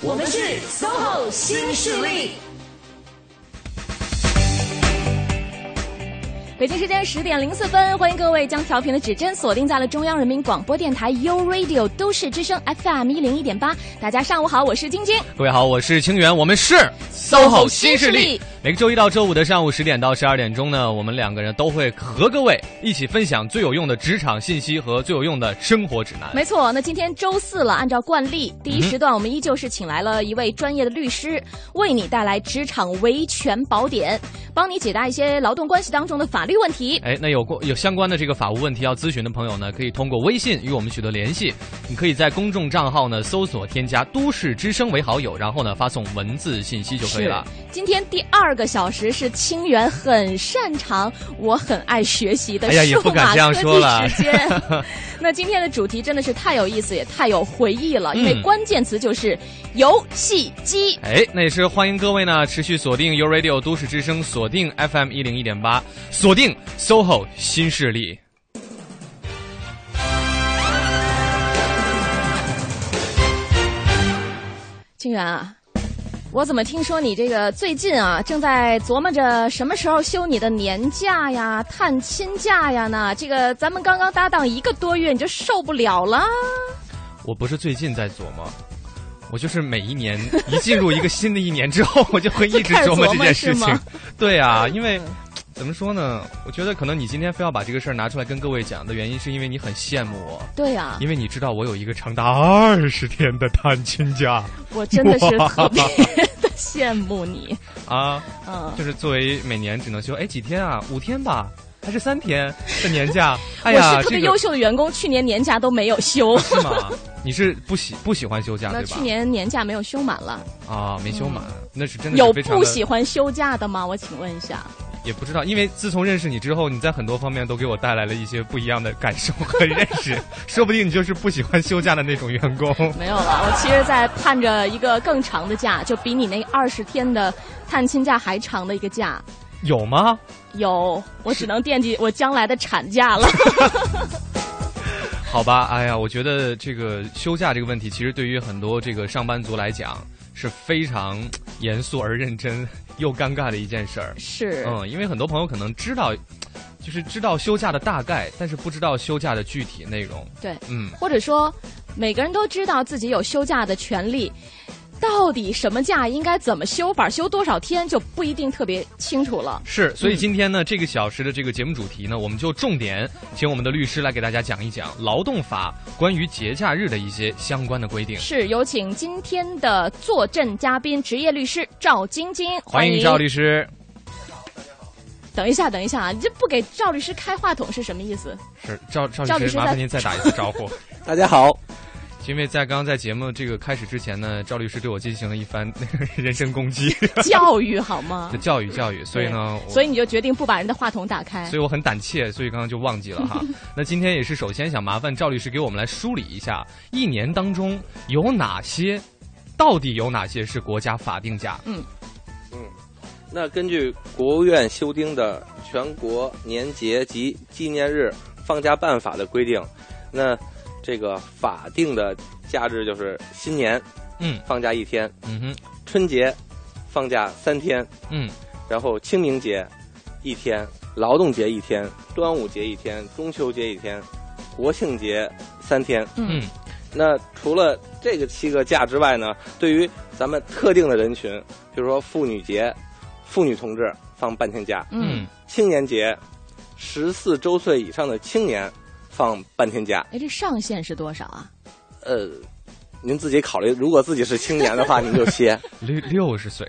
我们是 SOHO 新势力。北京时间十点零四分，欢迎各位将调频的指针锁定在了中央人民广播电台 u Radio 都市之声 FM 一零一点八。大家上午好，我是晶晶。各位好，我是清源，我们是 SOHO 新势力。每个周一到周五的上午十点到十二点钟呢，我们两个人都会和各位一起分享最有用的职场信息和最有用的生活指南。没错，那今天周四了，按照惯例，第一时段我们依旧是请来了一位专业的律师，为你带来职场维权宝典，帮你解答一些劳动关系当中的法律问题。哎，那有过有相关的这个法务问题要咨询的朋友呢，可以通过微信与我们取得联系。你可以在公众账号呢搜索添加“都市之声”为好友，然后呢发送文字信息就可以了。今天第二个小时是清源很擅长，我很爱学习的数码科技时间。那今天的主题真的是太有意思，也太有回忆了，因为关键词就是游戏机。哎，那也是欢迎各位呢持续锁定 u Radio 都市之声，锁定 FM 一零一点八，锁定 SOHO 新势力。清源啊，我怎么听说你这个最近啊正在琢磨着什么时候休你的年假呀、探亲假呀呢？这个咱们刚刚搭档一个多月，你就受不了了？我不是最近在琢磨，我就是每一年一进入一个新的一年之后，我就会一直琢磨这件事情。对啊，因为。怎么说呢？我觉得可能你今天非要把这个事儿拿出来跟各位讲的原因，是因为你很羡慕我。对呀，因为你知道我有一个长达二十天的探亲假。我真的是特别的羡慕你啊！嗯，就是作为每年只能休哎几天啊？五天吧，还是三天的年假？哎呀，我是特别优秀的员工，去年年假都没有休。是吗？你是不喜不喜欢休假对吧？去年年假没有休满了啊，没休满，那是真的有不喜欢休假的吗？我请问一下。也不知道，因为自从认识你之后，你在很多方面都给我带来了一些不一样的感受和认识。说不定你就是不喜欢休假的那种员工。没有了，我其实在盼着一个更长的假，就比你那二十天的探亲假还长的一个假。有吗？有，我只能惦记我将来的产假了。好吧，哎呀，我觉得这个休假这个问题，其实对于很多这个上班族来讲是非常严肃而认真。又尴尬的一件事儿是，嗯，因为很多朋友可能知道，就是知道休假的大概，但是不知道休假的具体内容。对，嗯，或者说每个人都知道自己有休假的权利。到底什么假应该怎么休法，休多少天就不一定特别清楚了。是，所以今天呢，这个小时的这个节目主题呢，我们就重点请我们的律师来给大家讲一讲劳动法关于节假日的一些相关的规定。是，有请今天的坐镇嘉宾，职业律师赵晶晶，欢迎赵律师。等一下，等一下啊，你这不给赵律师开话筒是什么意思？是赵赵律师，麻烦您再打一次招呼。大家好。因为在刚刚在节目这个开始之前呢，赵律师对我进行了一番 人身攻击，教育好吗？教育教育，所以呢，所以你就决定不把人的话筒打开。所以我很胆怯，所以刚刚就忘记了哈。那今天也是首先想麻烦赵律师给我们来梳理一下，一年当中有哪些，到底有哪些是国家法定假？嗯嗯，那根据国务院修订的《全国年节及纪念日放假办法》的规定，那。这个法定的假日就是新年，嗯，放假一天，嗯哼，春节放假三天，嗯，然后清明节一天，劳动节一天，端午节一天，中秋节一天，国庆节三天，嗯，那除了这个七个假之外呢，对于咱们特定的人群，比如说妇女节，妇女同志放半天假，嗯，青年节，十四周岁以上的青年。放半天假，哎，这上限是多少啊？呃，您自己考虑。如果自己是青年的话，您就歇六六十岁，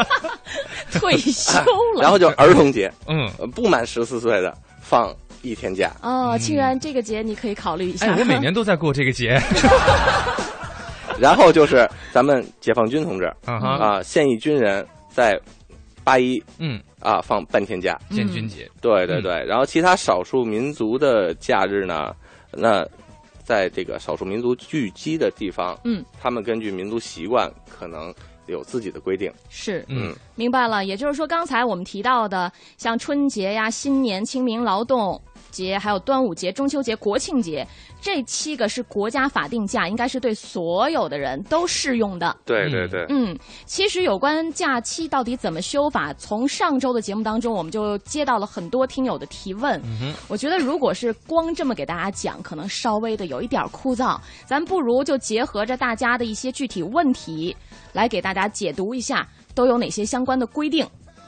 退休了。然后就儿童节，嗯，不满十四岁的放一天假。哦，庆然这个节你可以考虑一下。哎，我每年 都在过这个节。然后就是咱们解放军同志啊，啊，现役军人在八一，嗯。啊，放半天假，建军节，对对对。然后其他少数民族的假日呢，那在这个少数民族聚集的地方，嗯，他们根据民族习惯，可能有自己的规定。是，嗯，明白了。也就是说，刚才我们提到的，像春节呀、新年、清明、劳动节，还有端午节、中秋节、国庆节，这七个是国家法定假，应该是对所有的人都适用的。对对对。嗯，其实有关假期到底怎么修法，从上周的节目当中，我们就接到了很多听友的提问。嗯我觉得如果是光这么给大家讲，可能稍微的有一点枯燥，咱不如就结合着大家的一些具体问题，来给大家解读一下都有哪些相关的规定。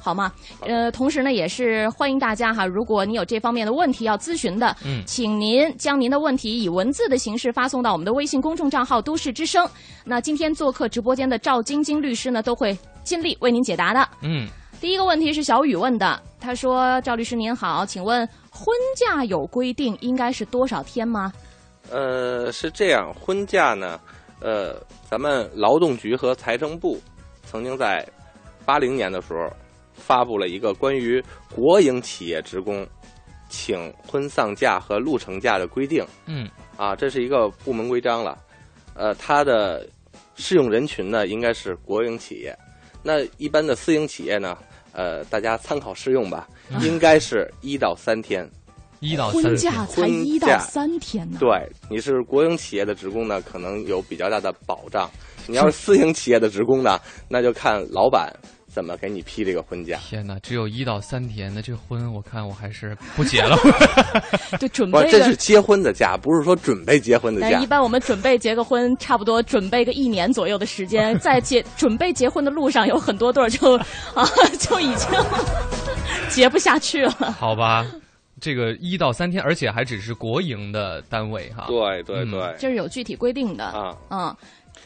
好吗？呃，同时呢，也是欢迎大家哈，如果你有这方面的问题要咨询的，嗯，请您将您的问题以文字的形式发送到我们的微信公众账号“都市之声”。那今天做客直播间的赵晶晶律师呢，都会尽力为您解答的。嗯，第一个问题是小雨问的，他说：“赵律师您好，请问婚假有规定应该是多少天吗？”呃，是这样，婚假呢，呃，咱们劳动局和财政部曾经在八零年的时候。发布了一个关于国营企业职工请婚丧假和路程假的规定。嗯，啊，这是一个部门规章了。呃，它的适用人群呢，应该是国营企业。那一般的私营企业呢，呃，大家参考适用吧，应该是一到三天。一到三天，婚假才一到三天呢。对，你是国营企业的职工呢，可能有比较大的保障。你要是私营企业的职工呢，那就看老板。怎么给你批这个婚假？天哪，只有一到三天，那这婚我看我还是不结了。对，准备这是结婚的假，不是说准备结婚的假。一般我们准备结个婚，差不多准备个一年左右的时间，在结准备结婚的路上，有很多对儿就 啊就已经结不下去了。好吧，这个一到三天，而且还只是国营的单位哈。对对对，这是有具体规定的啊嗯。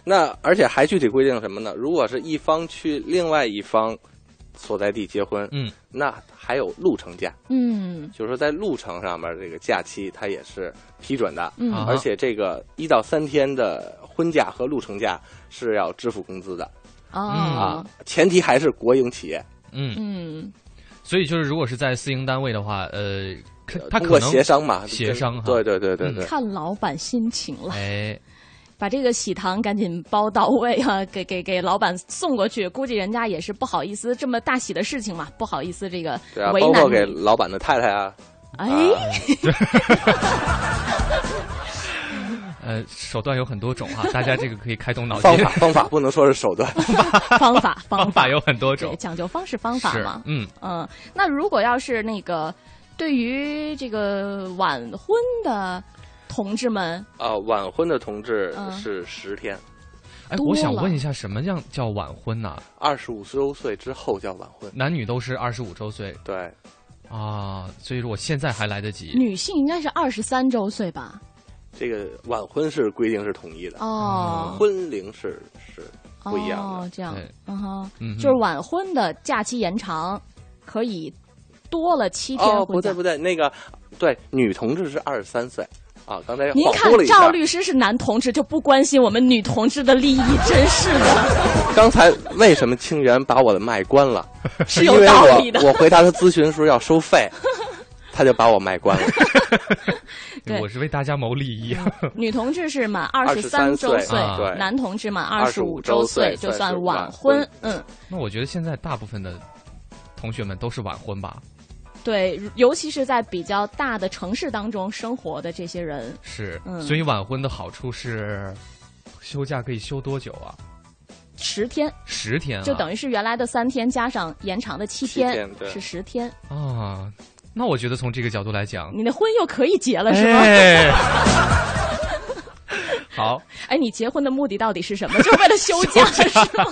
那而且还具体规定什么呢？如果是一方去另外一方所在地结婚，嗯，那还有路程假，嗯，就是说在路程上面这个假期它也是批准的，嗯，而且这个一到三天的婚假和路程假是要支付工资的，啊，前提还是国营企业，嗯嗯，所以就是如果是在私营单位的话，呃，他通过协商嘛，协商哈，对对对对对，看老板心情了，哎。把这个喜糖赶紧包到位啊，给给给老板送过去。估计人家也是不好意思，这么大喜的事情嘛，不好意思这个为难。包括给老板的太太啊。哎，呃，手段有很多种啊，大家这个可以开动脑筋。方法方法不能说是手段，方法方法有很多种，讲究方式方法嘛。嗯嗯，那如果要是那个对于这个晚婚的。同志们啊，晚婚的同志是十天。哎，我想问一下，什么样叫晚婚呢？二十五周岁之后叫晚婚，男女都是二十五周岁。对，啊，所以说我现在还来得及。女性应该是二十三周岁吧？这个晚婚是规定是统一的哦，婚龄是是不一样的。哦，这样，嗯哼，嗯，就是晚婚的假期延长可以多了七天。哦，不对不对，那个对，女同志是二十三岁。啊，刚才您看赵律师是男同志，就不关心我们女同志的利益，真是的。刚才为什么清源把我的麦关了？是有道理的。我回答他咨询的时候要收费，他就把我麦关了。我是为大家谋利益。女同志是满二十三周岁，对，男同志满二十五周岁就算晚婚。嗯，那我觉得现在大部分的同学们都是晚婚吧。对，尤其是在比较大的城市当中生活的这些人，是，所以晚婚的好处是，休假可以休多久啊？十天，十天，就等于是原来的三天加上延长的七天，是十天啊。那我觉得从这个角度来讲，你的婚又可以结了，是吗？好，哎，你结婚的目的到底是什么？就是为了休假 是吗？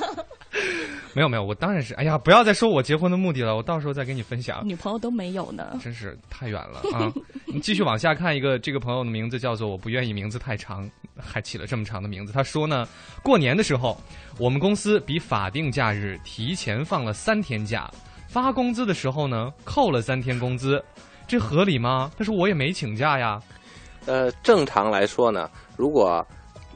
没有没有，我当然是。哎呀，不要再说我结婚的目的了，我到时候再跟你分享。女朋友都没有呢，真是太远了啊！你继续往下看，一个这个朋友的名字叫做“我不愿意名字太长”，还起了这么长的名字。他说呢，过年的时候，我们公司比法定假日提前放了三天假，发工资的时候呢，扣了三天工资，这合理吗？他说我也没请假呀。呃，正常来说呢，如果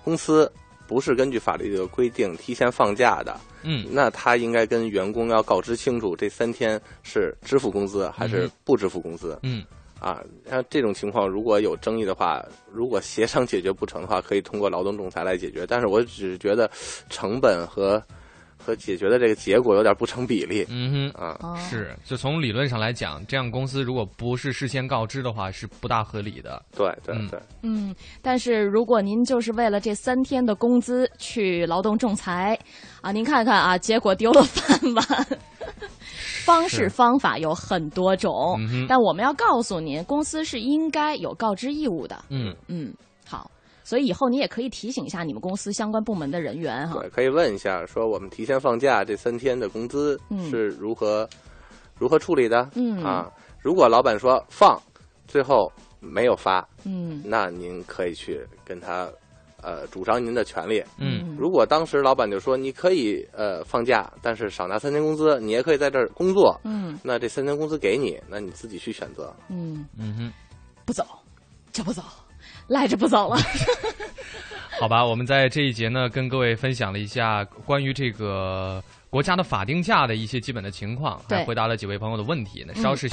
公司不是根据法律的规定提前放假的。嗯，那他应该跟员工要告知清楚，这三天是支付工资还是不支付工资？嗯，啊，像这种情况如果有争议的话，如果协商解决不成的话，可以通过劳动仲裁来解决。但是我只是觉得成本和和解决的这个结果有点不成比例。嗯哼，啊，是，就从理论上来讲，这样公司如果不是事先告知的话，是不大合理的。对对对。嗯，但是如果您就是为了这三天的工资去劳动仲裁，啊，您看看啊，结果丢了饭碗。方式方法有很多种，但我们要告诉您，公司是应该有告知义务的。嗯嗯，好。所以以后你也可以提醒一下你们公司相关部门的人员哈。对，可以问一下，说我们提前放假这三天的工资是如何如何处理的？嗯啊，如果老板说放，最后没有发，嗯，那您可以去跟他呃主张您的权利。嗯，如果当时老板就说你可以呃放假，但是少拿三天工资，你也可以在这儿工作。嗯，那这三天工资给你，那你自己去选择。嗯嗯哼，不走就不走。赖着不走了，好吧？我们在这一节呢，跟各位分享了一下关于这个国家的法定假的一些基本的情况，还回答了几位朋友的问题。那稍事。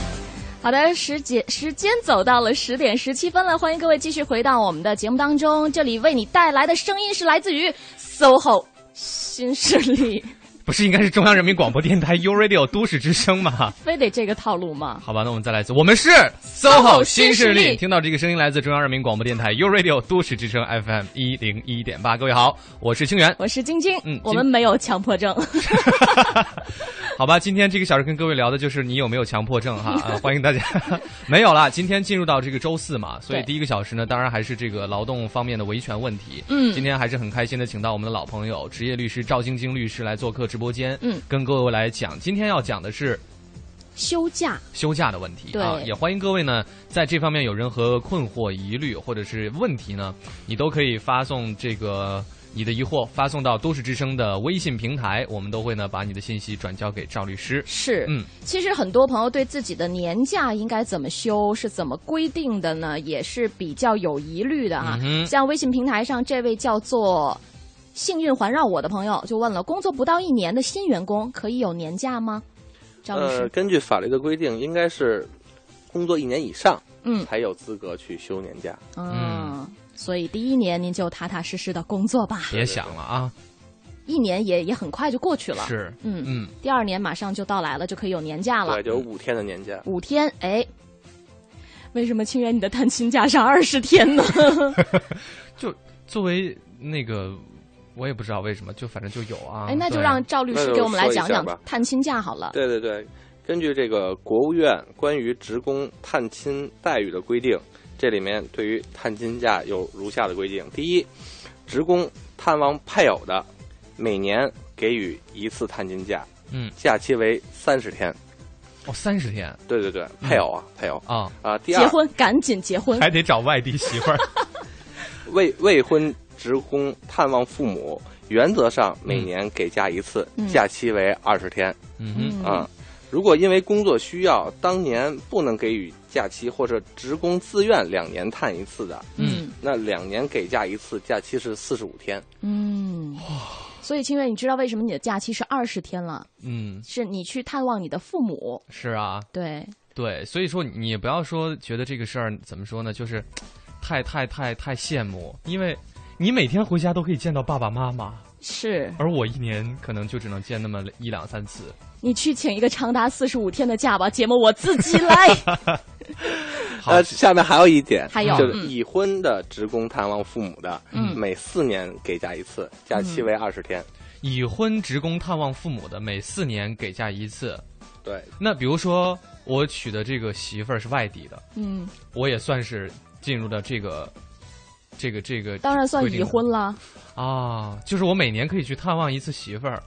好的，时间时间走到了十点十七分了，欢迎各位继续回到我们的节目当中。这里为你带来的声音是来自于 SOHO 新势力。不是应该是中央人民广播电台 U Radio 都市之声吗？非得这个套路吗？好吧，那我们再来一次，我们是 SOHO 新势力。听到这个声音来自中央人民广播电台 U Radio 都市之声 FM 一零一点八。各位好，我是清源，我是晶晶。嗯，我们没有强迫症。好吧，今天这个小时跟各位聊的就是你有没有强迫症哈？啊，欢迎大家。没有了，今天进入到这个周四嘛，所以第一个小时呢，当然还是这个劳动方面的维权问题。嗯，今天还是很开心的，请到我们的老朋友职业律师赵晶晶律师来做客直播间。嗯，跟各位来讲，今天要讲的是休假休假的问题啊，也欢迎各位呢，在这方面有任何困惑、疑虑或者是问题呢，你都可以发送这个。你的疑惑发送到都市之声的微信平台，我们都会呢把你的信息转交给赵律师。是，嗯，其实很多朋友对自己的年假应该怎么休，是怎么规定的呢？也是比较有疑虑的哈。像微信平台上这位叫做“幸运环绕我”的朋友就问了：工作不到一年的新员工可以有年假吗？张律师，根据法律的规定，应该是工作一年以上，嗯，才有资格去休年假。嗯。所以第一年您就踏踏实实的工作吧，别想了啊！一年也也很快就过去了，是，嗯嗯。第二年马上就到来了，就可以有年假了，对，就有五天的年假。五天，哎，为什么清源你的探亲假上二十天呢？就作为那个，我也不知道为什么，就反正就有啊。哎，那就让赵律师给我们来讲讲探亲假好了。对对对，根据这个国务院关于职工探亲待遇的规定。这里面对于探亲假有如下的规定：第一，职工探望配偶的，每年给予一次探亲假，嗯，假期为三十天。哦，三十天？对对对，配偶啊，配偶啊啊。第二，结婚赶紧结婚，还得找外地媳妇儿。未未婚职工探望父母，原则上每年给假一次，假期为二十天。嗯哼啊。如果因为工作需要，当年不能给予假期，或者职工自愿两年探一次的，嗯，那两年给假一次，假期是四十五天。嗯，所以清月，你知道为什么你的假期是二十天了？嗯，是你去探望你的父母。是啊，对对，所以说你不要说觉得这个事儿怎么说呢，就是太太太太羡慕，因为你每天回家都可以见到爸爸妈妈。是，而我一年可能就只能见那么一两三次。你去请一个长达四十五天的假吧，节目我自己来。呃，下面还有一点，还有就是已婚的职工探望父母的，嗯，每四年给假一次，假期为二十天。已婚职工探望父母的，每四年给假一次。对。那比如说我娶的这个媳妇儿是外地的，嗯，我也算是进入了这个。这个这个当然算已婚了啊，就是我每年可以去探望一次媳妇儿，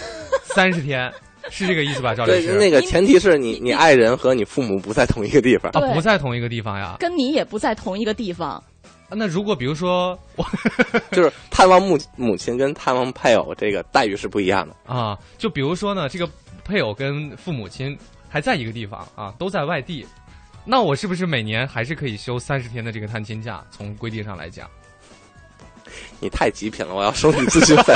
三十天，是这个意思吧？赵律师，那个前提是你你爱人和你父母不在同一个地方啊，不在同一个地方呀，跟你也不在同一个地方。那如果比如说我 就是探望母母亲跟探望配偶，这个待遇是不一样的啊。就比如说呢，这个配偶跟父母亲还在一个地方啊，都在外地。那我是不是每年还是可以休三十天的这个探亲假？从规定上来讲，你太极品了，我要收你咨询费。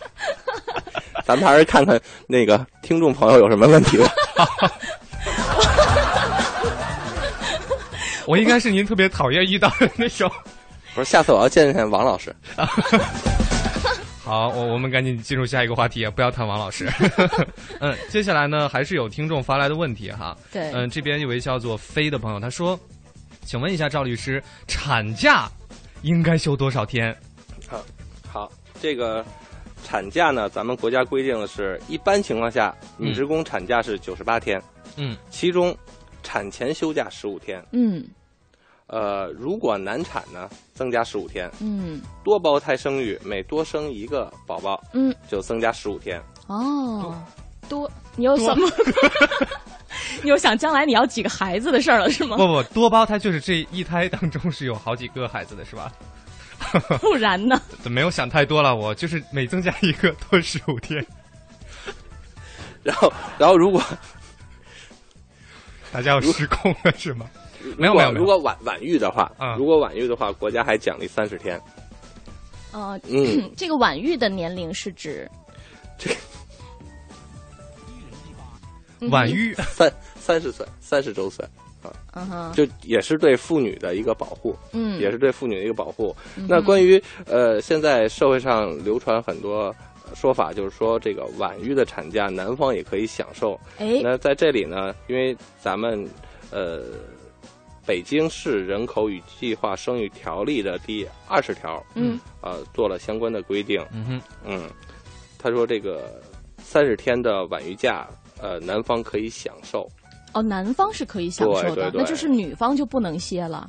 咱们还是看看那个听众朋友有什么问题吧。我应该是您特别讨厌遇到的那种。不是，下次我要见见王老师。好，我我们赶紧进入下一个话题，不要谈王老师。嗯，接下来呢，还是有听众发来的问题哈。对，嗯，这边有位叫做飞的朋友，他说：“请问一下赵律师，产假应该休多少天？”好，好，这个产假呢，咱们国家规定的是一般情况下，女职工产假是九十八天。嗯，其中产前休假十五天。嗯。呃，如果难产呢，增加十五天。嗯，多胞胎生育，每多生一个宝宝，嗯，就增加十五天。哦，多，你有什么？你又想将来你要几个孩子的事儿了是吗？不不，多胞胎就是这一胎当中是有好几个孩子的是吧？不然呢？没有想太多了，我就是每增加一个多十五天。然后，然后如果大家要失控了是吗？没有没有，如果晚晚育的话，如果晚育的话，国家还奖励三十天。哦，嗯，这个晚育的年龄是指？这晚育？三三十岁，三十周岁。啊，嗯哼，就也是对妇女的一个保护，嗯，也是对妇女的一个保护。那关于呃，现在社会上流传很多说法，就是说这个晚育的产假，男方也可以享受。哎，那在这里呢，因为咱们呃。北京市人口与计划生育条例的第二十条，嗯，呃，做了相关的规定，嗯哼，嗯，他说这个三十天的晚育假，呃，男方可以享受。哦，男方是可以享受的，那就是女方就不能歇了，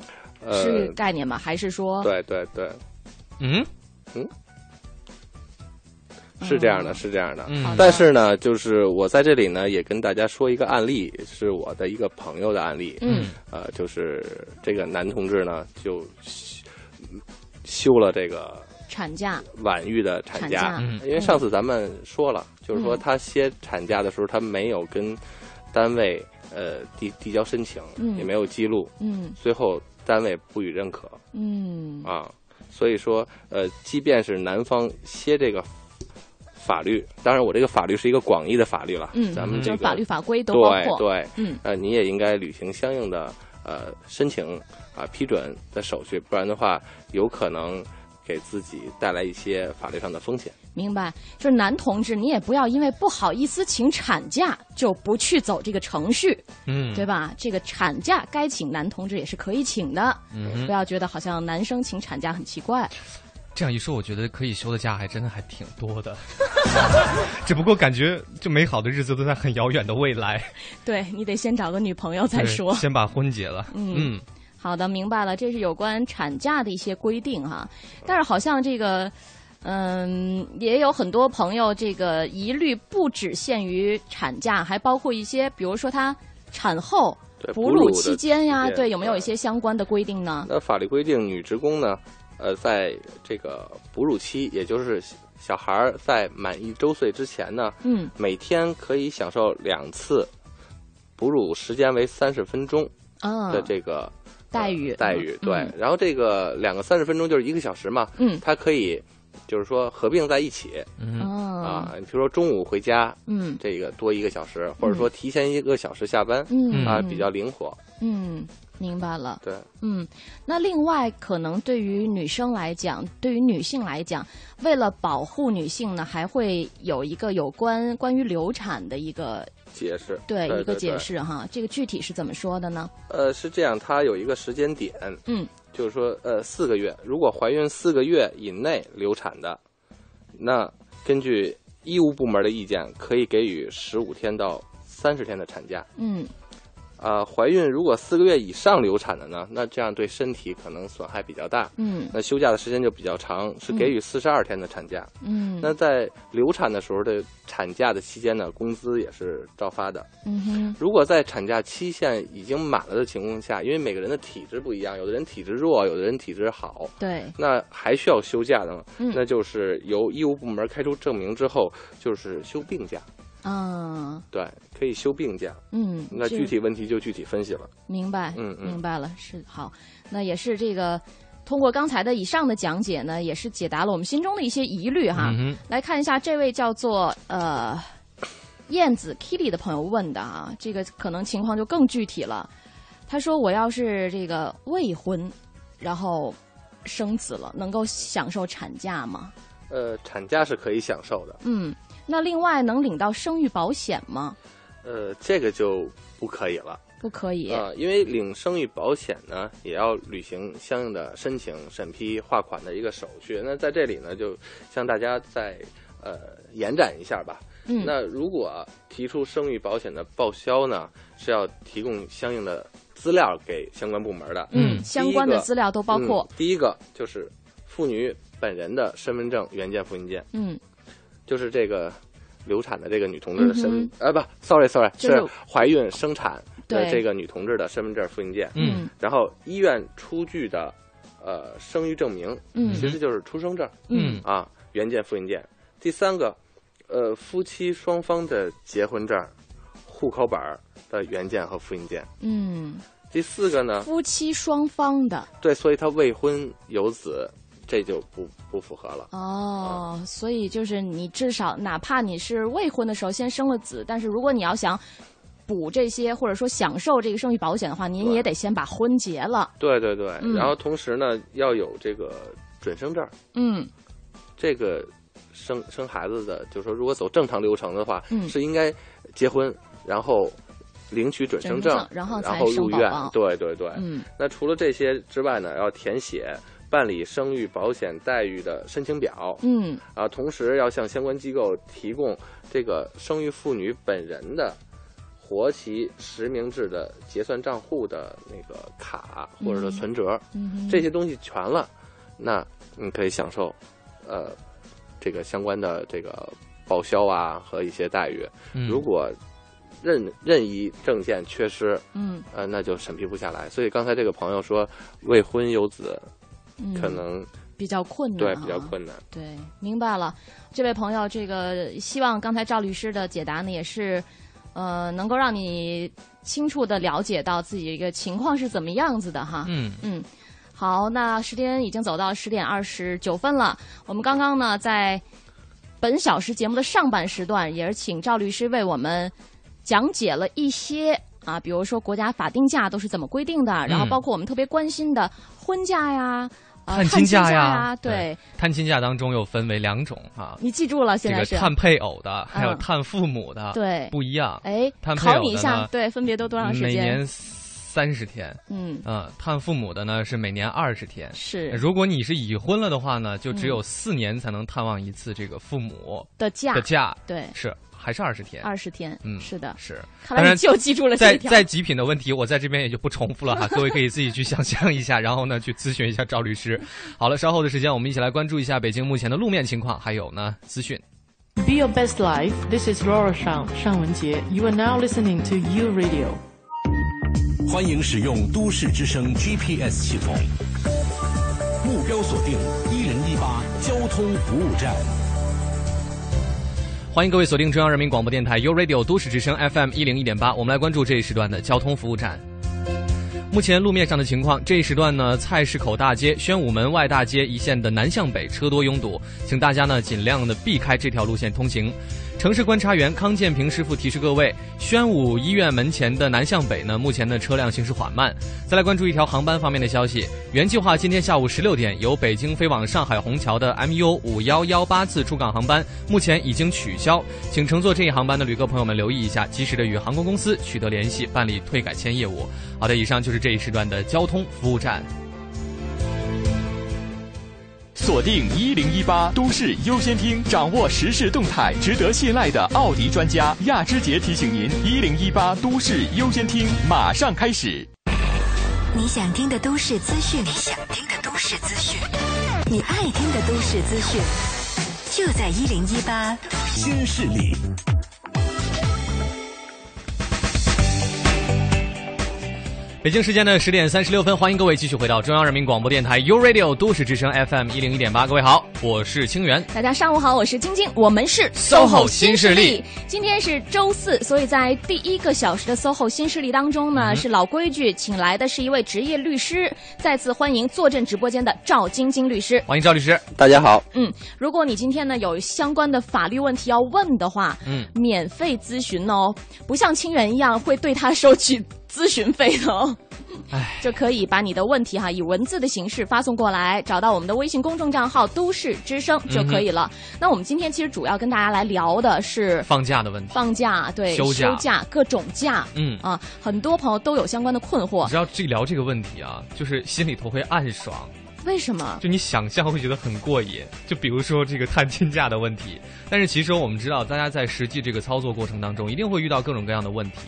是概念吗？还是说？对对对，嗯嗯。是这样的，是这样的。嗯，但是呢，就是我在这里呢，也跟大家说一个案例，是我的一个朋友的案例。嗯，呃，就是这个男同志呢，就休了这个产假，晚育的产假。因为上次咱们说了，就是说他歇产假的时候，他没有跟单位呃递递交申请，也没有记录。嗯，最后单位不予认可。嗯，啊，所以说呃，即便是男方歇这个。法律，当然我这个法律是一个广义的法律了，嗯，咱们这个法律法规都包括，对，嗯，呃，你也应该履行相应的呃申请啊批准的手续，不然的话，有可能给自己带来一些法律上的风险。明白，就是男同志，你也不要因为不好意思请产假就不去走这个程序，嗯，对吧？这个产假该请男同志也是可以请的，嗯，不要觉得好像男生请产假很奇怪。这样一说，我觉得可以休的假还真的还挺多的，只不过感觉就美好的日子都在很遥远的未来。对你得先找个女朋友再说，先把婚结了。嗯，好的，明白了，这是有关产假的一些规定哈。但是好像这个，嗯，也有很多朋友这个疑虑不只限于产假，还包括一些，比如说他产后、哺乳期间呀，对，有没有一些相关的规定呢？那法律规定，女职工呢？呃，在这个哺乳期，也就是小孩儿在满一周岁之前呢，嗯，每天可以享受两次哺乳时间为三十分钟的这个待遇待遇。对，然后这个两个三十分钟就是一个小时嘛，嗯，它可以就是说合并在一起，嗯啊，你比如说中午回家，嗯，这个多一个小时，或者说提前一个小时下班，嗯啊，比较灵活，嗯。明白了，对，嗯，那另外可能对于女生来讲，对于女性来讲，为了保护女性呢，还会有一个有关关于流产的一个解释，对一个解释哈，这个具体是怎么说的呢？呃，是这样，它有一个时间点，嗯，就是说，呃，四个月，如果怀孕四个月以内流产的，那根据医务部门的意见，可以给予十五天到三十天的产假，嗯。啊，怀孕如果四个月以上流产的呢，那这样对身体可能损害比较大。嗯，那休假的时间就比较长，是给予四十二天的产假。嗯，那在流产的时候的产假的期间呢，工资也是照发的。嗯哼，如果在产假期限已经满了的情况下，因为每个人的体质不一样，有的人体质弱，有的人体质好，对，那还需要休假的吗？嗯，那就是由医务部门开出证明之后，就是休病假。嗯，对，可以休病假。嗯，那具体问题就具体分析了。明白，嗯嗯，明白了，是好。那也是这个，通过刚才的以上的讲解呢，也是解答了我们心中的一些疑虑哈。来看一下这位叫做呃燕子 Kitty 的朋友问的啊，这个可能情况就更具体了。他说：“我要是这个未婚，然后生子了，能够享受产假吗？”呃，产假是可以享受的。嗯，那另外能领到生育保险吗？呃，这个就不可以了。不可以啊，因为领生育保险呢，也要履行相应的申请、审批、划款的一个手续。那在这里呢，就向大家再呃延展一下吧。嗯，那如果提出生育保险的报销呢，是要提供相应的资料给相关部门的。嗯，相关的资料都包括第一个就是妇女本人的身份证原件复印件。嗯，就是这个流产的这个女同志的身呃不，sorry sorry，是怀孕生产。的这个女同志的身份证复印件，嗯，然后医院出具的，呃，生育证明，嗯，其实就是出生证，嗯。啊，原件复印件。第三个，呃，夫妻双方的结婚证、户口本的原件和复印件，嗯。第四个呢，夫妻双方的，对，所以他未婚有子，这就不不符合了。哦，所以就是你至少哪怕你是未婚的时候先生了子，但是如果你要想。补这些或者说享受这个生育保险的话，您也得先把婚结了。对对对，然后同时呢要有这个准生证。嗯，这个生生孩子的，就是说如果走正常流程的话，嗯，是应该结婚，然后领取准生证，然后然后入院。对对对，嗯。那除了这些之外呢，要填写办理生育保险待遇的申请表。嗯。啊，同时要向相关机构提供这个生育妇女本人的。活期实名制的结算账户的那个卡或者说存折，嗯这些东西全了，那你可以享受，呃，这个相关的这个报销啊和一些待遇。如果任任意证件缺失，嗯，呃，那就审批不下来。所以刚才这个朋友说未婚有子，可能比较困难，对，比较困难。对，明白了。这位朋友，这个希望刚才赵律师的解答呢，也是。呃，能够让你清楚的了解到自己一个情况是怎么样子的哈。嗯嗯，好，那时间已经走到十点二十九分了。我们刚刚呢，在本小时节目的上半时段，也是请赵律师为我们讲解了一些啊，比如说国家法定假都是怎么规定的，然后包括我们特别关心的婚假呀。探亲假呀，对，探亲假当中又分为两种啊。你记住了，现在是探配偶的，还有探父母的，对，不一样。哎，探考你一下，对，分别都多长时间？每年三十天。嗯嗯，探父母的呢是每年二十天。是，如果你是已婚了的话呢，就只有四年才能探望一次这个父母的假的假。对，是。还是二十天，二十天，嗯，是的，是。看来你就记住了在在极品的问题，我在这边也就不重复了哈，各位可以自己去想象一下，然后呢去咨询一下赵律师。好了，稍后的时间我们一起来关注一下北京目前的路面情况，还有呢资讯。Be your best life. This is Laura Shang 尚文杰。You are now listening to You Radio。欢迎使用都市之声 GPS 系统，目标锁定一零一八交通服务站。欢迎各位锁定中央人民广播电台 u Radio 都市之声 FM 一零一点八，我们来关注这一时段的交通服务站。目前路面上的情况，这一时段呢，菜市口大街、宣武门外大街一线的南向北车多拥堵，请大家呢尽量的避开这条路线通行。城市观察员康建平师傅提示各位：宣武医院门前的南向北呢，目前的车辆行驶缓慢。再来关注一条航班方面的消息，原计划今天下午十六点由北京飞往上海虹桥的 MU 五幺幺八次出港航班，目前已经取消，请乘坐这一航班的旅客朋友们留意一下，及时的与航空公司取得联系，办理退改签业务。好的，以上就是这一时段的交通服务站。锁定一零一八都市优先听，掌握时事动态，值得信赖的奥迪专家亚之杰提醒您：一零一八都市优先听马上开始。你想听的都市资讯，你想听的都市资讯，你爱听的都市资讯，就在一零一八新势力。北京时间的十点三十六分，欢迎各位继续回到中央人民广播电台 u Radio 都市之声 FM 一零一点八。各位好，我是清源。大家上午好，我是晶晶，我们是 SOHO 新势力。今天是周四，所以在第一个小时的 SOHO 新势力当中呢，是老规矩，请来的是一位职业律师。再次欢迎坐镇直播间的赵晶晶律师。欢迎赵律师，大家好。嗯，如果你今天呢有相关的法律问题要问的话，嗯，免费咨询哦，不像清源一样会对他收取。咨询费的哦，就可以把你的问题哈以文字的形式发送过来，找到我们的微信公众账号“都市之声”就可以了。那我们今天其实主要跟大家来聊的是放假的问题，放假对休假各种假，嗯啊，很多朋友都有相关的困惑。只要这聊这个问题啊，就是心里头会暗爽。为什么？就你想象会觉得很过瘾。就比如说这个探亲假的问题，但是其实我们知道，大家在实际这个操作过程当中，一定会遇到各种各样的问题。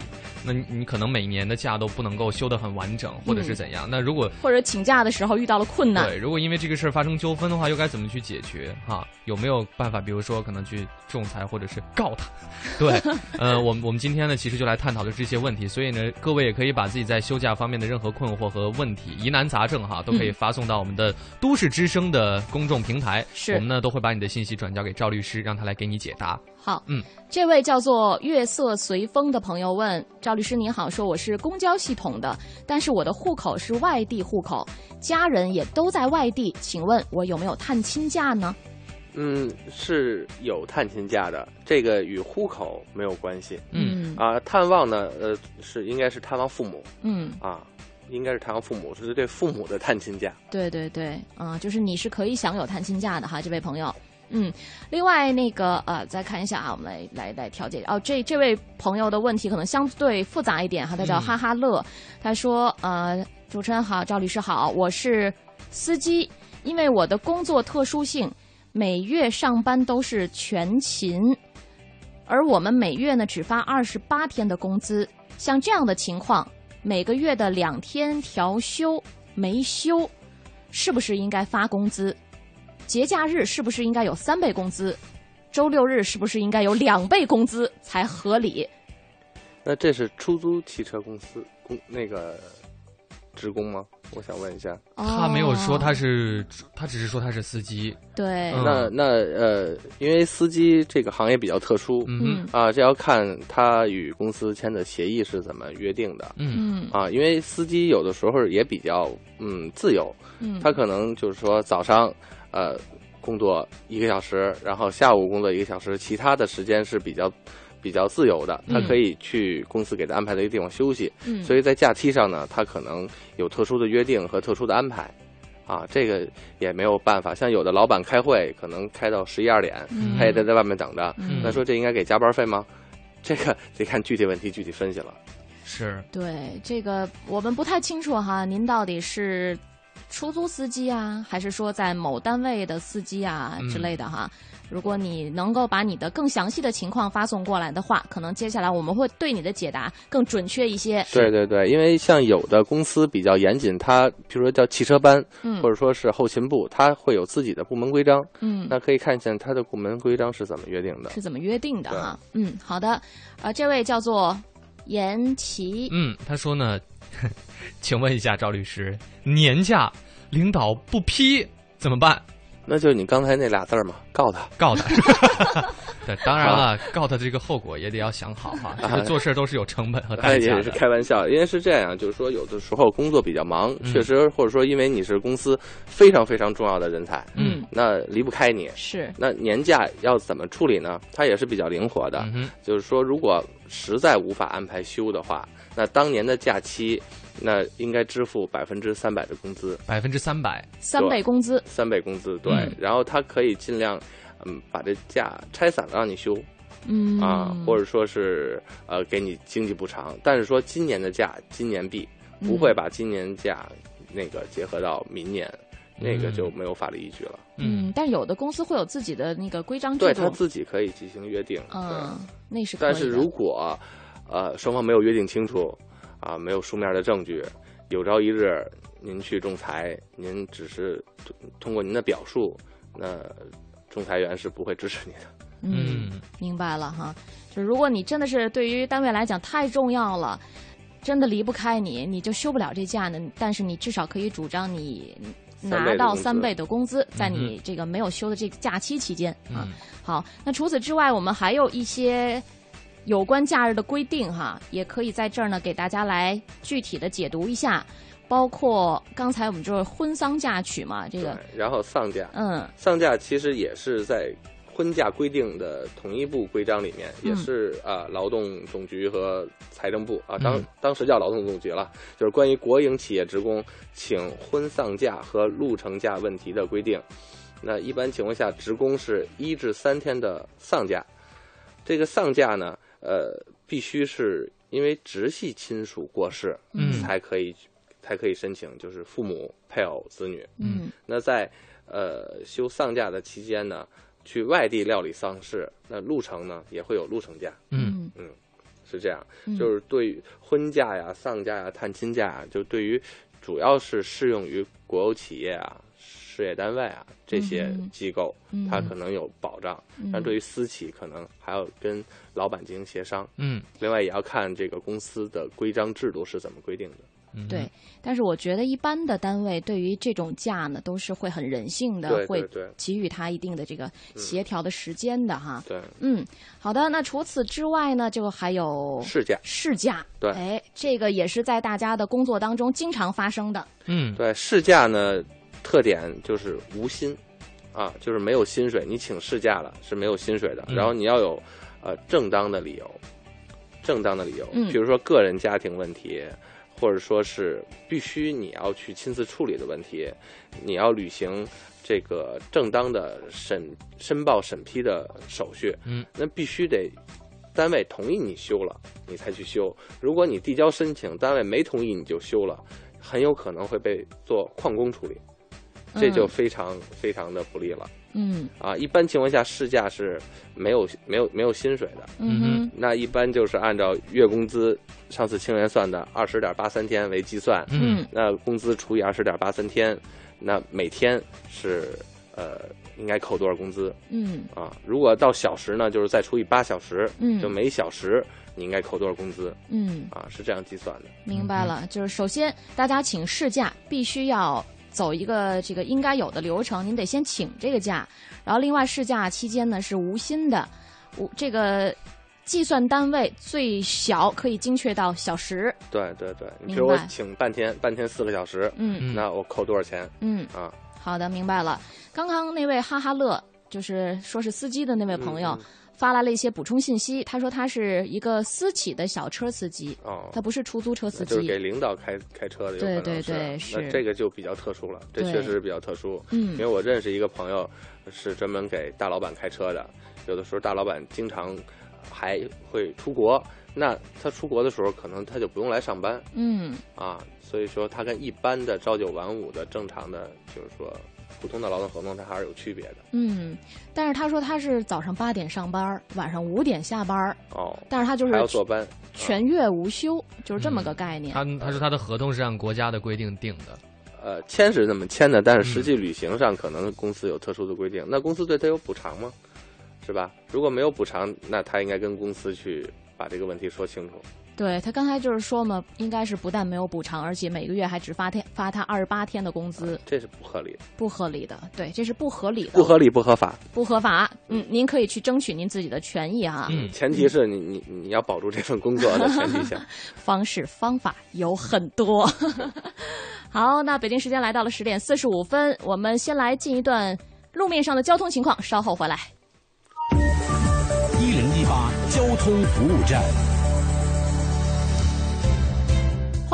那你可能每年的假都不能够休得很完整，或者是怎样？那如果或者请假的时候遇到了困难，对，如果因为这个事儿发生纠纷的话，又该怎么去解决？哈，有没有办法？比如说可能去仲裁，或者是告他？对，呃，我们我们今天呢，其实就来探讨的这些问题。所以呢，各位也可以把自己在休假方面的任何困惑和问题、疑难杂症哈，都可以发送到我们的都市之声的公众平台。是，我们呢都会把你的信息转交给赵律师，让他来给你解答。好，嗯，这位叫做月色随风的朋友问赵律师您好，说我是公交系统的，但是我的户口是外地户口，家人也都在外地，请问我有没有探亲假呢？嗯，是有探亲假的，这个与户口没有关系。嗯啊，探望呢，呃，是应该是探望父母。嗯啊，应该是探望父母，这是对父母的探亲假。对对对，啊，就是你是可以享有探亲假的哈，这位朋友。嗯，另外那个呃，再看一下啊，我们来来来调解哦。这这位朋友的问题可能相对复杂一点哈，他叫哈哈乐，他说呃，主持人好，赵律师好，我是司机，因为我的工作特殊性，每月上班都是全勤，而我们每月呢只发二十八天的工资，像这样的情况，每个月的两天调休没休，是不是应该发工资？节假日是不是应该有三倍工资？周六日是不是应该有两倍工资才合理？那这是出租汽车公司工那个职工吗？我想问一下。他没有说他是，他只是说他是司机。对。那那呃，因为司机这个行业比较特殊，嗯啊，这要看他与公司签的协议是怎么约定的。嗯啊，因为司机有的时候也比较嗯自由，嗯，他可能就是说早上。呃，工作一个小时，然后下午工作一个小时，其他的时间是比较比较自由的，他可以去公司给他安排的一个地方休息。嗯，所以在假期上呢，他可能有特殊的约定和特殊的安排，啊，这个也没有办法。像有的老板开会，可能开到十一二点，他也得在外面等着。那说这应该给加班费吗？这个得看具体问题具体分析了。是，对这个我们不太清楚哈，您到底是。出租司机啊，还是说在某单位的司机啊之类的哈？如果你能够把你的更详细的情况发送过来的话，可能接下来我们会对你的解答更准确一些。对对对，因为像有的公司比较严谨，它比如说叫汽车班，嗯，或者说是后勤部，它会有自己的部门规章，嗯，那可以看一下它的部门规章是怎么约定的，是怎么约定的哈？嗯，好的，呃，这位叫做严琦，嗯，他说呢。请问一下赵律师，年假领导不批怎么办？那就是你刚才那俩字儿嘛，告他，告他。对，当然了，告他这个后果也得要想好哈。做事都是有成本和代价的。也是开玩笑，因为是这样，就是说有的时候工作比较忙，确实，或者说因为你是公司非常非常重要的人才，嗯，那离不开你。是。那年假要怎么处理呢？它也是比较灵活的。就是说，如果实在无法安排休的话。那当年的假期，那应该支付百分之三百的工资，百分之三百，三倍工资，三倍工资，对。然后他可以尽量，嗯，把这假拆散了让你休，嗯啊，或者说是呃给你经济补偿。但是说今年的假今年毕，不会把今年假那个结合到明年，那个就没有法律依据了。嗯，但有的公司会有自己的那个规章制度，对他自己可以进行约定。嗯，那是。但是如果呃，双方没有约定清楚，啊，没有书面的证据，有朝一日您去仲裁，您只是通过您的表述，那仲裁员是不会支持你的。嗯，明白了哈。就如果你真的是对于单位来讲太重要了，真的离不开你，你就休不了这假呢。但是你至少可以主张你拿到三倍的工资，在你这个没有休的这个假期期间啊。好，那除此之外，我们还有一些。有关假日的规定，哈，也可以在这儿呢，给大家来具体的解读一下。包括刚才我们就是婚丧嫁娶嘛，这个，然后丧假，嗯，丧假其实也是在婚假规定的统一部规章里面，也是啊，劳动总局和财政部啊，当当时叫劳动总局了，就是关于国营企业职工请婚丧假和路程假问题的规定。那一般情况下，职工是一至三天的丧假，这个丧假呢，呃，必须是因为直系亲属过世，嗯，才可以才可以申请，就是父母、配偶、子女，嗯，那在呃休丧假的期间呢。去外地料理丧事，那路程呢也会有路程假。嗯嗯，是这样，就是对于婚假呀、丧假呀、探亲假啊，就对于主要是适用于国有企业啊、事业单位啊这些机构，它可能有保障。但对于私企，可能还要跟老板进行协商。嗯，另外也要看这个公司的规章制度是怎么规定的。对，但是我觉得一般的单位对于这种假呢，都是会很人性的，会给予他一定的这个协调的时间的哈。对，嗯，好的。那除此之外呢，就还有事假。事假，对，哎，这个也是在大家的工作当中经常发生的。嗯，对，事假呢，特点就是无薪，啊，就是没有薪水，你请事假了是没有薪水的。然后你要有呃正当的理由，正当的理由，比如说个人家庭问题。或者说是必须你要去亲自处理的问题，你要履行这个正当的审申报审批的手续，嗯，那必须得单位同意你休了，你才去休。如果你递交申请，单位没同意你就休了，很有可能会被做旷工处理，这就非常非常的不利了。嗯啊，一般情况下试驾是没有没有没有薪水的，嗯哼，那一般就是按照月工资上次清源算的二十点八三天为计算，嗯，那工资除以二十点八三天，那每天是呃应该扣多少工资？嗯啊，如果到小时呢，就是再除以八小时，嗯，就每小时你应该扣多少工资？嗯，啊，是这样计算的。明白了，就是首先大家请事假必须要。走一个这个应该有的流程，您得先请这个假，然后另外试驾期间呢是无薪的，无这个计算单位最小可以精确到小时。对对对，你比如我请半天，半天四个小时，嗯，那我扣多少钱？嗯啊，好的，明白了。刚刚那位哈哈乐就是说是司机的那位朋友。发来了一些补充信息，他说他是一个私企的小车司机，哦，他不是出租车司机，就是给领导开开车的，对对对，是。那这个就比较特殊了，这确实是比较特殊，嗯，因为我认识一个朋友是专门给大老板开车的，有的时候大老板经常还会出国，那他出国的时候可能他就不用来上班，嗯，啊，所以说他跟一般的朝九晚五的正常的，就是说。普通的劳动合同它还是有区别的。嗯，但是他说他是早上八点上班，晚上五点下班。哦，但是他就是还要坐班，全月无休，就是这么个概念。他他说他的合同是按国家的规定定的。呃，签是这么签的，但是实际履行上可能公司有特殊的规定。那公司对他有补偿吗？是吧？如果没有补偿，那他应该跟公司去把这个问题说清楚。对他刚才就是说嘛，应该是不但没有补偿，而且每个月还只发天发他二十八天的工资，这是不合理的，不合理的，对，这是不合理的，不合理不合法，不合法。嗯，您可以去争取您自己的权益啊，嗯，前提是你你你要保住这份工作的前提下，方式方法有很多。好，那北京时间来到了十点四十五分，我们先来进一段路面上的交通情况，稍后回来。一零一八交通服务站。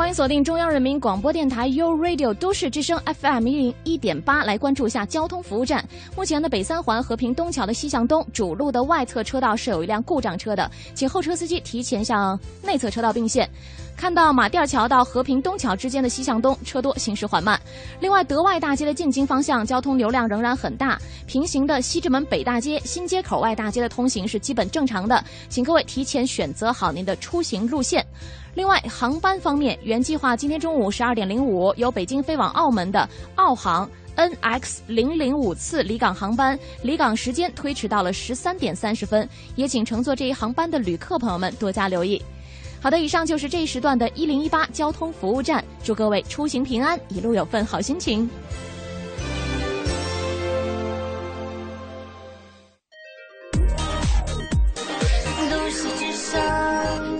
欢迎锁定中央人民广播电台 u Radio 都市之声 FM 一零一点八，来关注一下交通服务站。目前的北三环和平东桥的西向东主路的外侧车道是有一辆故障车的，请后车司机提前向内侧车道并线。看到马甸桥到和平东桥之间的西向东车多，行驶缓慢。另外，德外大街的进京方向交通流量仍然很大，平行的西直门北大街、新街口外大街的通行是基本正常的，请各位提前选择好您的出行路线。另外，航班方面，原计划今天中午十二点零五由北京飞往澳门的澳航 NX 零零五次离港航班，离港时间推迟到了十三点三十分，也请乘坐这一航班的旅客朋友们多加留意。好的，以上就是这一时段的一零一八交通服务站，祝各位出行平安，一路有份好心情。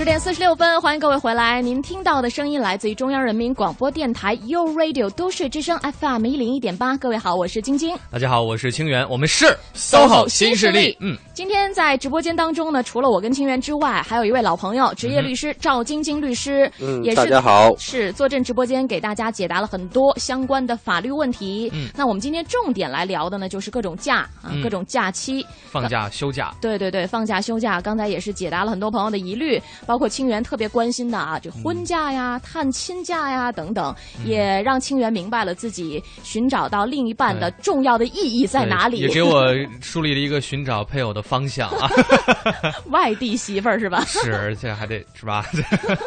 十点四十六分，欢迎各位回来。您听到的声音来自于中央人民广播电台 u Radio 都市之声 FM 一零一点八。各位好，我是晶晶。大家好，我是清源。我们是 SOHO 新势力。嗯，今天在直播间当中呢，除了我跟清源之外，还有一位老朋友，职业律师赵晶晶律师。嗯，也是大家好，是坐镇直播间给大家解答了很多相关的法律问题。嗯，那我们今天重点来聊的呢，就是各种假啊，各种假期，放假休假。对对对，放假休假。刚才也是解答了很多朋友的疑虑。包括清源特别关心的啊，这婚假呀、探亲假呀等等，也让清源明白了自己寻找到另一半的重要的意义在哪里，也给我树立了一个寻找配偶的方向啊。外地媳妇儿是吧？是，而且还得是吧？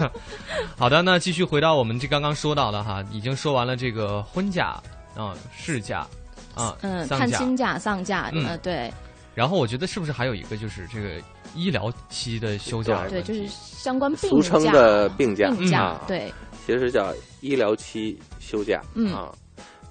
好的，那继续回到我们这刚刚说到的哈，已经说完了这个婚假啊、事假啊、嗯，探亲假、丧假，嗯。呃，对。然后我觉得是不是还有一个就是这个医疗期的休假的对，就是相关病俗称的病假。病假啊，对，其实叫医疗期休假、嗯。啊。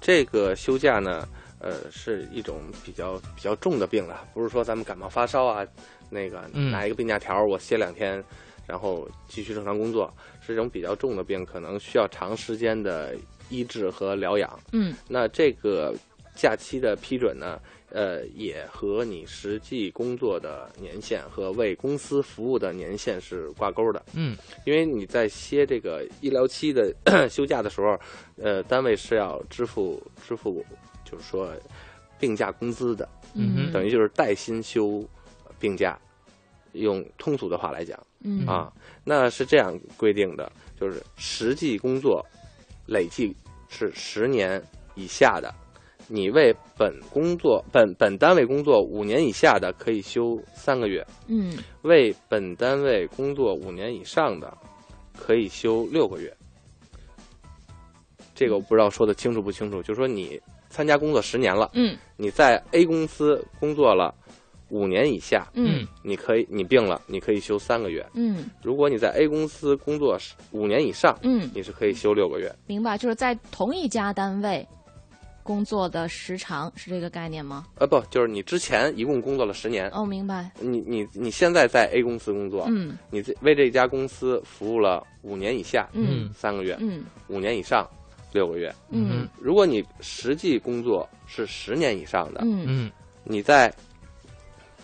这个休假呢，呃，是一种比较比较重的病了，不是说咱们感冒发烧啊，那个嗯。拿一个病假条我歇两天，然后继续正常工作，是一种比较重的病，可能需要长时间的医治和疗养。嗯。那这个假期的批准呢，呃，也和你实际工作的年限和为公司服务的年限是挂钩的。嗯。因为你在歇这个医疗期的休假的时候，呃，单位是要支付支付，就是说病假工资的，嗯等于就是带薪休病假。用通俗的话来讲。嗯。啊，那是这样规定的，就是实际工作累计是十年以下的，你为本工作本本单位工作五年以下的可以休三个月，嗯为本单位工作五年以上的，可以休六个月。这个我不知道说的清楚不清楚，就是说你参加工作十年了，嗯你在 A 公司工作了五年以下，嗯你可以你病了，你可以休三个月。嗯如果你在 A 公司工作十五年以上，嗯，你是可以休六个月。明白，就是在同一家单位工作的时长是这个概念吗？呃，不，就是你之前一共工作了十年，哦，明白，你你你现在在 A 公司工作，嗯。你这为这家公司服务了五年以下，嗯。三个月，嗯。五年以上六个月。嗯。如果你实际工作是十年以上的，嗯。嗯。你在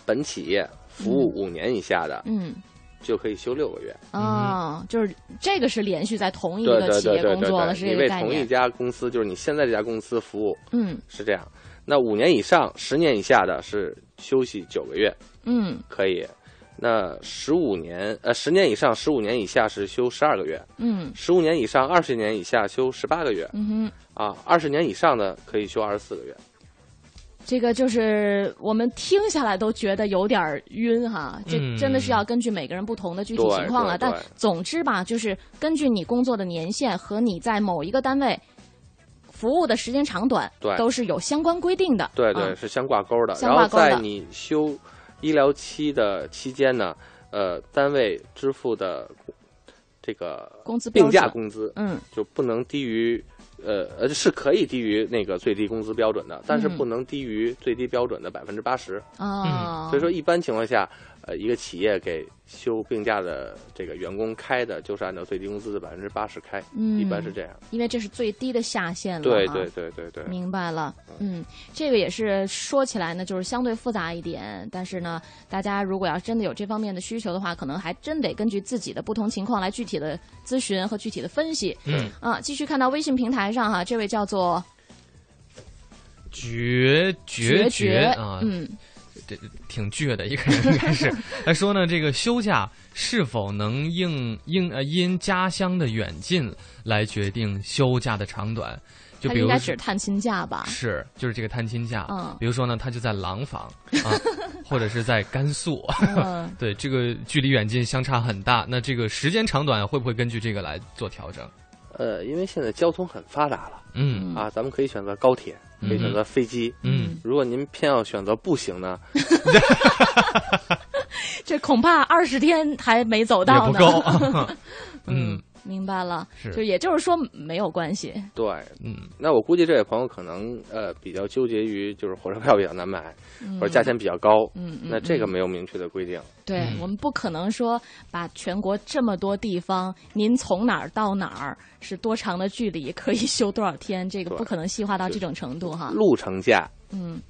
本企业服务五年以下的，嗯，就可以休六个月。啊，就是这个是连续在同一对个企业工作了，是对对，你这个概为同一。家公司，就是你现在这家公司服务，嗯是这样。那五年以上、十年以下的是休息九个月，嗯可以。那十五年呃，十年以上、十五年以下是休十二个月，嗯十五年以上、二十年以下休十八个月嗯哼。啊，二十年以上的可以休二十四个月。这个就是我们听下来都觉得有点晕哈，这嗯真的是要根据每个人不同的具体情况了。但总之吧，就是根据你工作的年限和你在某一个单位服务的时间长短，对都是有相关规定的。对对，嗯是相挂钩的。然后相挂钩的在你休医疗期的期间呢，呃，单位支付的这个工资病假工资嗯就不能低于。呃呃，是可以低于那个最低工资标准的，但是嗯。不能低于最低标准的百分之八十。啊，所以说，一般情况下，呃，一个企业给休病假的这个员工开的，就是按照最低工资的百分之八十开，嗯一般是这样。因为这是最低的下限了。对对。对对对。明白了，嗯，这个也是说起来呢，就是相对复杂一点，但是呢，大家如果要真的有这方面的需求的话，可能还真得根据自己的不同情况来具体的咨询和具体的分析。嗯，啊，继续看到微信平台上哈，这位叫做绝绝绝啊，嗯这挺倔的一个人，应该是。他说呢，这个休假是否能应应呃因家乡的远近来决定休假的长短？就比如应该比如说指探亲假吧？是，就是这个探亲假。嗯比如说呢，他就在廊坊 啊，或者是在甘肃，嗯 对，这个距离远近相差很大。那这个时间长短会不会根据这个来做调整？呃，因为现在交通很发达了嗯啊，咱们可以选择高铁，可以选择飞机。嗯，如果您偏要选择步行呢，这恐怕二十天还没走到呢。不够。嗯，明白了，是。就也就是说没有关系。对，嗯，那我估计这位朋友可能呃比较纠结于就是火车票比较难买，嗯。或者价钱比较高，嗯嗯那这个嗯没有明确的规定。对、嗯。我们不可能说把全国这么多地方，您从哪儿到哪儿是多长的距离，可以休多少天，这个不可能细化到这种程度哈。路程价嗯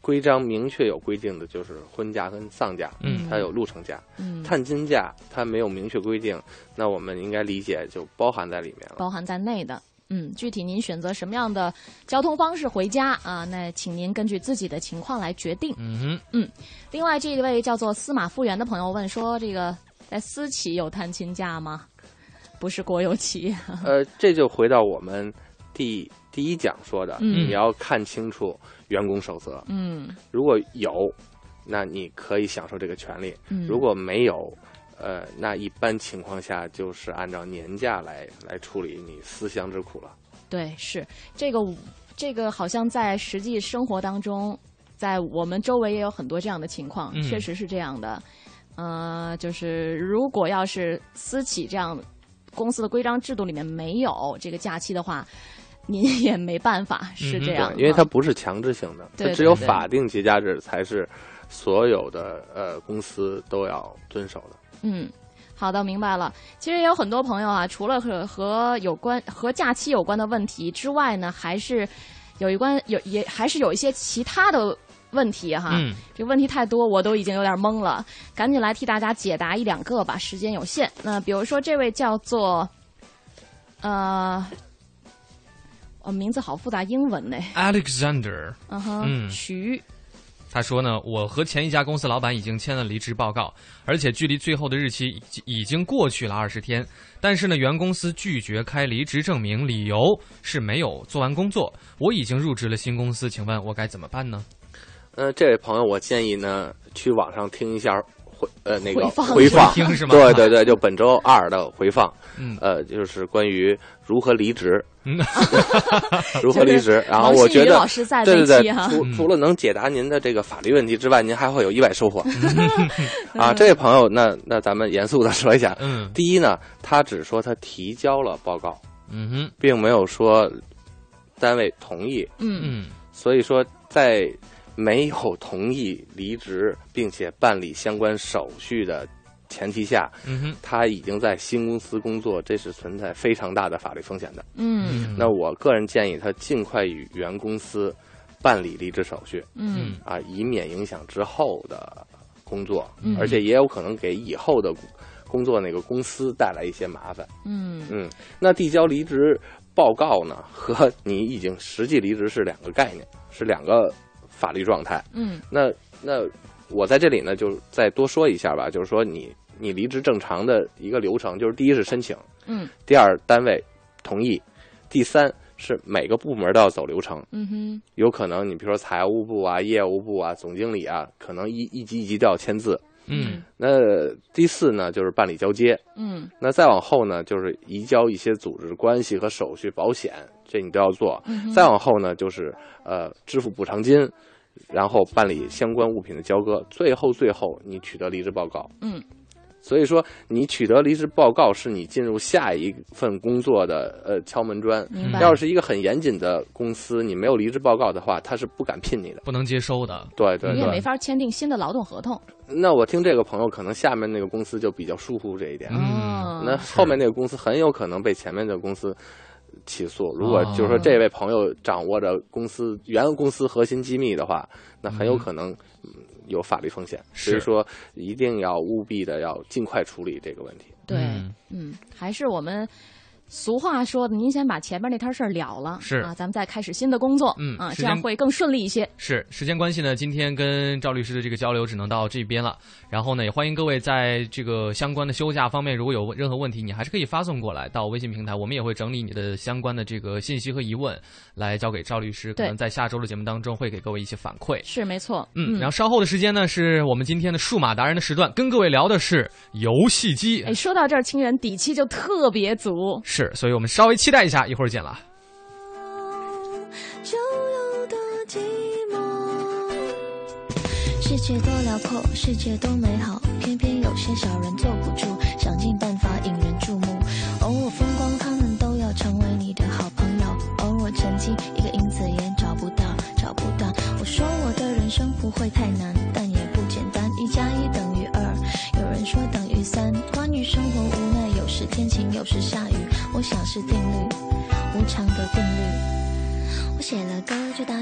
规章明确有规定的就是婚假跟丧假，嗯它有路程价。嗯，探亲假它没有明确规定，那我们应该理解就包含在里面了。包含在内的。嗯，具体您选择什么样的交通方式回家啊？那请您根据自己的情况来决定。嗯哼，另外，这一位叫做司马复原的朋友问说：“这个在私企有探亲假吗？不是国有企业。呃，这就回到我们第第一讲说的，嗯你要看清楚员工守则。嗯如果有，那你可以享受这个权利；嗯，如果没有，呃，那一般情况下就是按照年假来来处理你思乡之苦了。对是这个这个好像在实际生活当中，在我们周围也有很多这样的情况，嗯确实是这样的。呃，就是如果要是私企这样公司的规章制度里面没有这个假期的话，您也没办法，是这样因为它不是强制性的，对它只有法定节假日才是所有的呃公司都要遵守的。嗯，好的，明白了。其实也有很多朋友啊，除了和和有关和假期有关的问题之外呢，还是有一关有也还是有一些其他的问题哈。嗯，这问题太多，我都已经有点懵了，赶紧来替大家解答一两个吧，时间有限。那比如说这位叫做呃。哦，名字好复杂，英文呢。Alexander，嗯哼，嗯徐，他说呢，我和前一家公司老板已经签了离职报告，而且距离最后的日期已经已经过去了二十天，但是呢，原公司拒绝开离职证明，理由是没有做完工作。我已经入职了新公司，请问我该怎么办呢？呃，这位朋友，我建议呢去网上听一下回呃那个回放？对对对，就本周二的回放，嗯呃，就是关于如何离职嗯，如何离职。然后我觉得对对对除除了能解答您的这个法律问题之外，您还会有意外收获 啊！这位朋友，那那咱们严肃的说一下，嗯第一呢，他只说他提交了报告，嗯哼并没有说单位同意，嗯嗯所以说在没有同意离职并且办理相关手续的前提下，嗯哼。他已经在新公司工作，这是存在非常大的法律风险的。嗯。那我个人建议他尽快与原公司办理离职手续嗯。啊，以免影响之后的工作，嗯。而且也有可能给以后的工作那个公司带来一些麻烦。嗯。嗯，那递交离职报告呢，和你已经实际离职是两个概念，是两个法律状态。嗯那那我在这里呢，就再多说一下吧，就是说你你离职正常的一个流程，就是第一是申请，嗯第二单位同意，第三是每个部门都要走流程。嗯哼有可能你比如说财务部啊、业务部啊、总经理啊，可能一一级一级都要签字。嗯那第四呢，就是办理交接。嗯那再往后呢，就是移交一些组织关系和手续、保险，这你都要做。嗯再往后呢，就是呃支付补偿金，然后办理相关物品的交割，最后最后你取得离职报告。嗯所以说，你取得离职报告是你进入下一份工作的呃敲门砖。明白。要是一个很严谨的公司，你没有离职报告的话，他是不敢聘你的。不能接收的。对对对你也没。法签订新的劳动合同。那我听这个朋友，可能下面那个公司就比较疏忽这一点。嗯哦那后面那个公司很有可能被前面的公司起诉。如果就是说这位朋友掌握着公司原公司核心机密的话，那很有可能嗯有法律风险。所以说，一定要务必的要尽快处理这个问题。对，嗯嗯，还是我们俗话说的，您先把前面那摊事儿了了，是啊，咱们再开始新的工作，啊，嗯啊这样会更顺利一些。是时间关系呢，今天跟赵律师的这个交流只能到这边了。然后呢，也欢迎各位在这个相关的休假方面，如果有任何问题，你还是可以发送过来到微信平台，我们也会整理你的相关的这个信息和疑问，来交给赵律师。可对能在下周的节目当中会给各位一些反馈。是没错，嗯，然后稍后的时间呢，是我们今天的数码达人的时段，跟各位聊的是游戏机。哎，说到这儿，清源底气就特别足。是，所以我们稍微期待一下一会儿见了就有多寂寞世界多辽阔世界多美好偏偏有些小人坐不住想尽办法引人注目偶尔风光他们都要成为你的好朋友偶尔曾经一个影子也找不到找不到我说我的人生不会太难但也不简单一加一等于二有人说等于三关于生活无天晴，有时下雨。我想是定律，无常的定律。我写了歌就当。